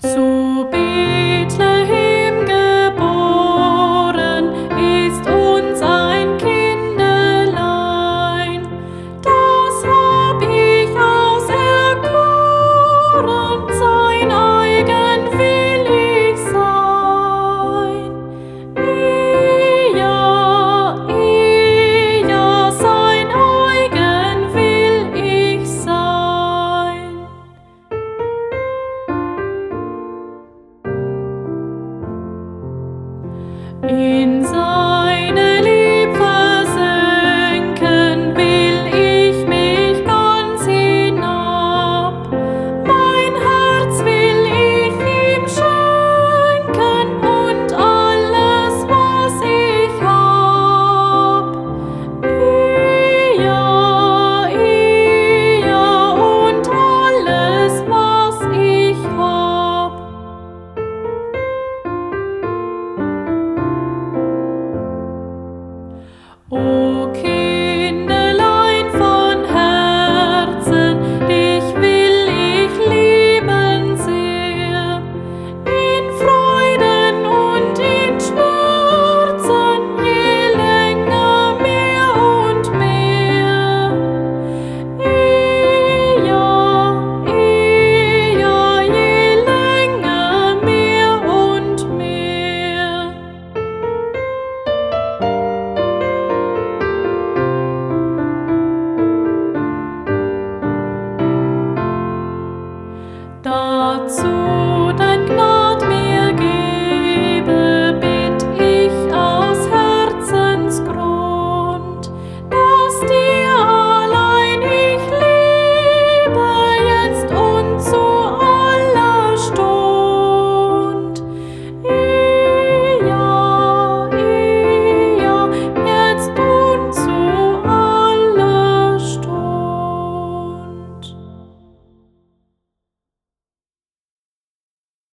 So. in zu.